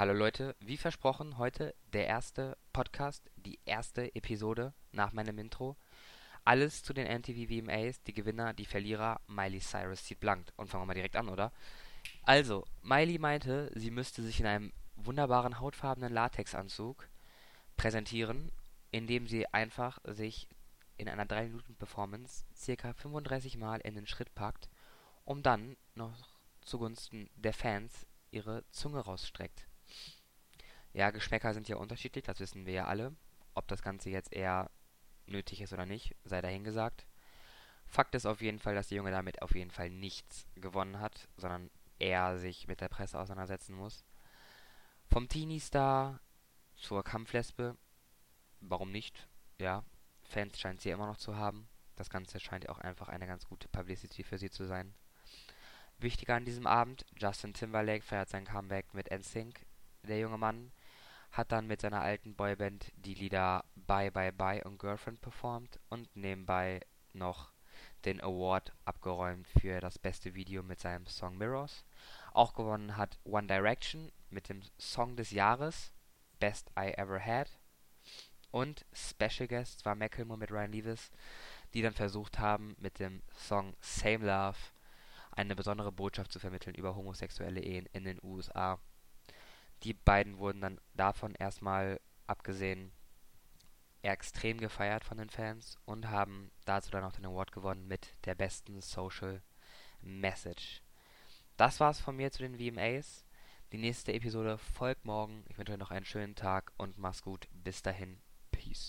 Hallo Leute, wie versprochen, heute der erste Podcast, die erste Episode nach meinem Intro. Alles zu den MTV VMAs, die Gewinner, die Verlierer, Miley Cyrus zieht blank. Und fangen wir mal direkt an, oder? Also, Miley meinte, sie müsste sich in einem wunderbaren hautfarbenen Latexanzug präsentieren, indem sie einfach sich in einer 3-Minuten-Performance circa 35 Mal in den Schritt packt, um dann noch zugunsten der Fans ihre Zunge rausstreckt. Ja, Geschmäcker sind ja unterschiedlich, das wissen wir ja alle. Ob das Ganze jetzt eher nötig ist oder nicht, sei dahingesagt. Fakt ist auf jeden Fall, dass der Junge damit auf jeden Fall nichts gewonnen hat, sondern er sich mit der Presse auseinandersetzen muss. Vom Teenie-Star zur Kampflesbe, warum nicht? Ja, Fans scheint sie immer noch zu haben. Das Ganze scheint auch einfach eine ganz gute Publicity für sie zu sein. Wichtiger an diesem Abend, Justin Timberlake feiert sein Comeback mit NSYNC. Der junge Mann hat dann mit seiner alten Boyband die Lieder Bye Bye Bye und Girlfriend performt und nebenbei noch den Award abgeräumt für das beste Video mit seinem Song Mirrors. Auch gewonnen hat One Direction mit dem Song des Jahres Best I Ever Had. Und Special Guest war Macklemore mit Ryan Levis, die dann versucht haben, mit dem Song Same Love eine besondere Botschaft zu vermitteln über homosexuelle Ehen in den USA. Die beiden wurden dann davon erstmal abgesehen extrem gefeiert von den Fans und haben dazu dann auch den Award gewonnen mit der besten Social Message. Das war's von mir zu den VMAs. Die nächste Episode folgt morgen. Ich wünsche euch noch einen schönen Tag und mach's gut. Bis dahin. Peace.